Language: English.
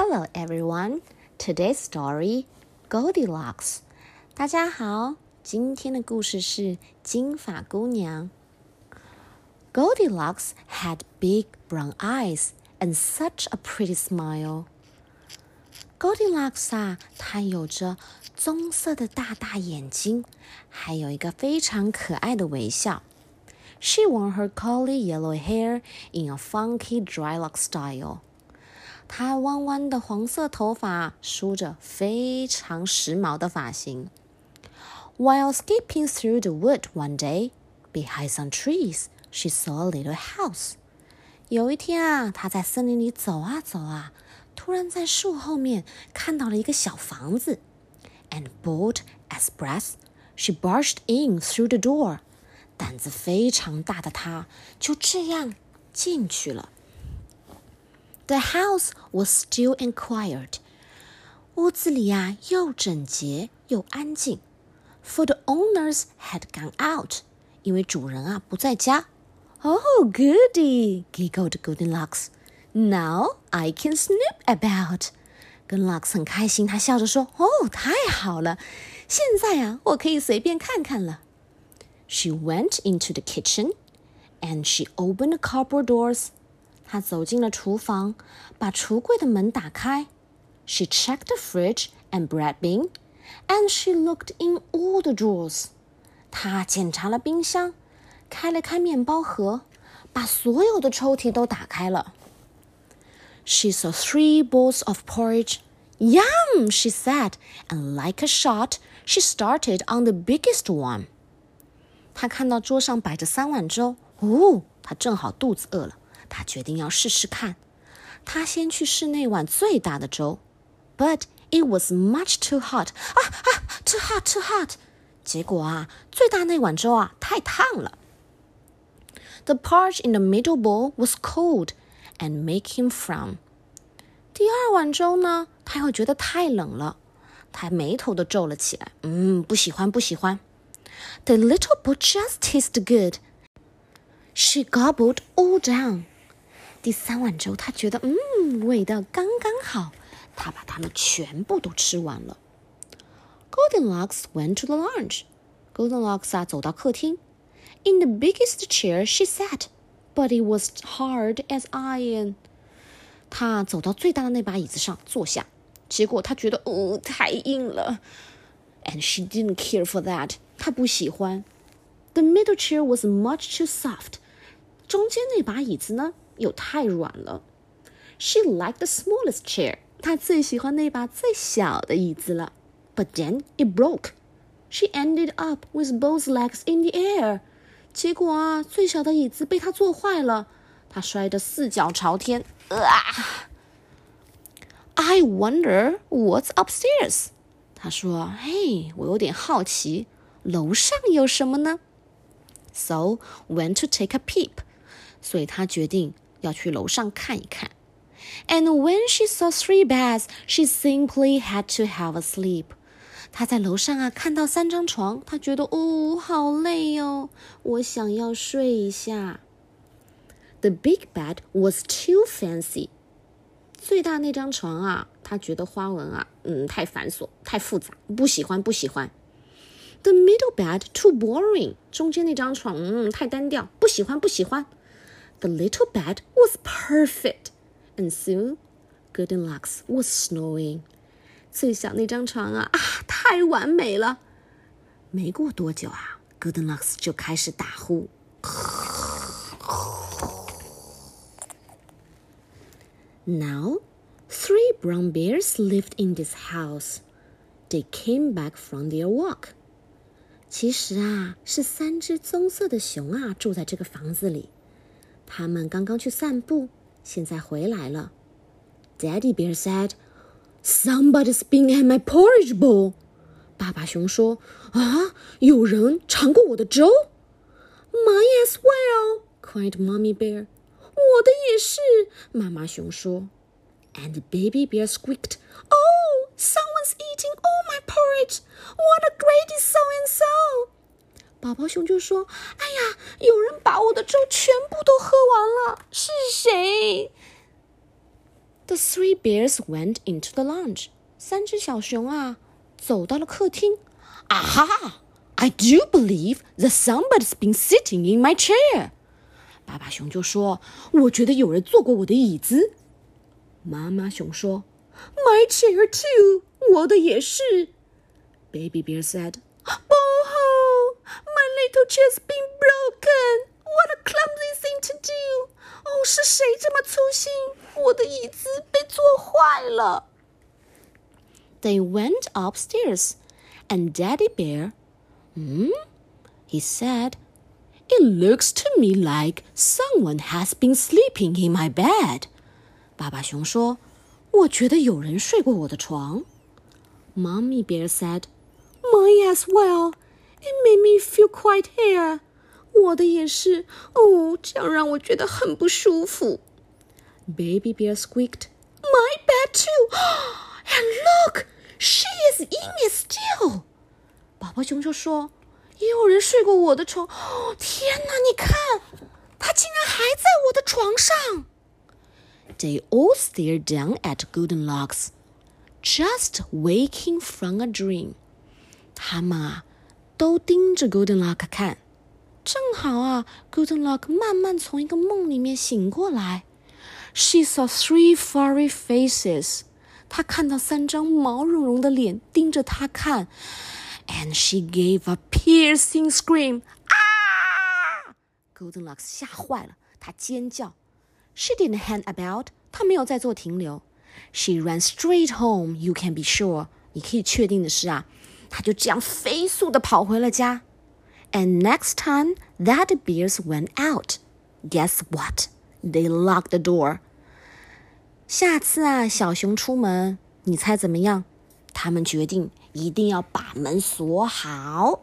Hello everyone. Today's story, Goldilocks. 大家好，今天的故事是金发姑娘。Goldilocks had big brown eyes and such a pretty smile. Goldilocks 啊，她有着棕色的大大眼睛，还有一个非常可爱的微笑。She wore her curly yellow hair in a funky dreadlock style. 她弯弯的黄色头发梳着非常时髦的发型。While skipping through the wood one day, behind some trees, she saw a little house. 有一天啊，她在森林里走啊走啊，突然在树后面看到了一个小房子。And bold as brass, she barged in through the door. 胆子非常大的她就这样进去了。The house was still and quiet. 屋子里呀、啊、又整洁又安静。For the owners had gone out，因为主人啊不在家。Oh, goody! giggled Goldilocks. Now I can snoop about. Goldilocks 很开心，他笑着说：“哦、oh,，太好了，现在啊，我可以随便看看了。” She went into the kitchen, and she opened the cupboard doors 她走进了厨房，把橱柜的门打开。She checked the fridge and bread bin, and she looked in all the drawers. 她检查了冰箱，开了开面包盒，把所有的抽屉都打开了。She saw three bowls of porridge. Yum, she said, and like a shot, she started on the biggest one. 她看到桌上摆着三碗粥，哦，她正好肚子饿了。 她决定要试试看。她先去试那碗最大的粥，but it was much too hot. 啊啊，too hot, too hot. 结果啊，最大那碗粥啊太烫了。The porridge in the middle bowl was cold and make him frown. 第二碗粥呢，他又觉得太冷了，他眉头都皱了起来。嗯，不喜欢，不喜欢。The little bowl just tasted good. She gobbled all down. 第三碗粥，他觉得嗯，味道刚刚好，他把它们全部都吃完了。Goldenlocks went to the lounge. Goldenlocks 啊，走到客厅。In the biggest chair she sat, but it was hard as iron. 她走到最大的那把椅子上坐下，结果她觉得哦，太硬了。And she didn't care for that. 她不喜欢。The middle chair was much too soft. 中间那把椅子呢，又太软了。She liked the smallest chair. 她最喜欢那把最小的椅子了。But then it broke. She ended up with both legs in the air. 结果啊，最小的椅子被她坐坏了，她摔得四脚朝天。啊！I wonder what's upstairs. 她说：“嘿，我有点好奇，楼上有什么呢？”So went to take a peep. 所以她决定 要去楼上看一看。And when she saw three beds, she simply had to have a sleep. 她在楼上啊看到三张床，她觉得哦好累哦，我想要睡一下。The big bed was too fancy. 最大那张床啊，她觉得花纹啊，嗯，太繁琐，太复杂，不喜欢，不喜欢。The middle bed too boring. 中间那张床，嗯，太单调，不喜欢，不喜欢。The little bed was perfect, and soon Goldilocks was snoring. 最小那张床啊啊，太完美了。没过多久啊，Goldilocks 就开始打呼。Now, three brown bears lived in this house. They came back from their walk. 其实啊，是三只棕色的熊啊住在这个房子里。 他们刚刚去散步，现在回来了。Daddy Bear said, "Somebody's been at my porridge bowl." 爸爸熊说：“啊，有人尝过我的粥。” Mine as well, cried Mommy Bear. 我的也是，妈妈熊说。And Baby Bear squeaked, "Oh, someone's eating all my porridge! What a great so and so!" 宝宝熊就说：“哎呀，有人把我的粥全部都喝完了，是谁 The three bears went into the lounge. 三只小熊啊，走到了客厅。Aha! I do believe that somebody's been sitting in my chair. 爸爸熊就说：“我觉得有人坐过我的椅子。”妈妈熊说：“My chair too. 我的也是。” Baby bear said, "Boo-hoo! My little chair's been broken. What a clumsy thing to do! 哦，是谁这么粗心？我的椅子被坐坏了。They went upstairs, and Daddy Bear, hmm, he said, it looks to me like someone has been sleeping in my bed. 爸爸熊说：“我觉得有人睡过我的床。” Mommy Bear said, "Mine as well. It made me feel quite here." 我的也是。哦，这样让我觉得很不舒服。Baby bear squeaked, "My bed too. And look, she is in it still." 宝宝熊就说：“也有人睡过我的床。哦，天哪！你看，他竟然还在我的床上。” They all stared down at Goldilocks, just waking from a dream. 他们啊，都盯着 Goldenlock 看。正好啊，Goldenlock 慢慢从一个梦里面醒过来。She saw three furry faces。她看到三张毛茸茸的脸盯着她看，and she gave a piercing scream。啊！Goldenlock 吓坏了，她尖叫。She didn't hang about。她没有再做停留。She ran straight home. You can be sure。你可以确定的是啊，她就这样飞速的跑回了家。And next time that bears went out, guess what? They locked the door. 下次啊，小熊出门，你猜怎么样？他们决定一定要把门锁好。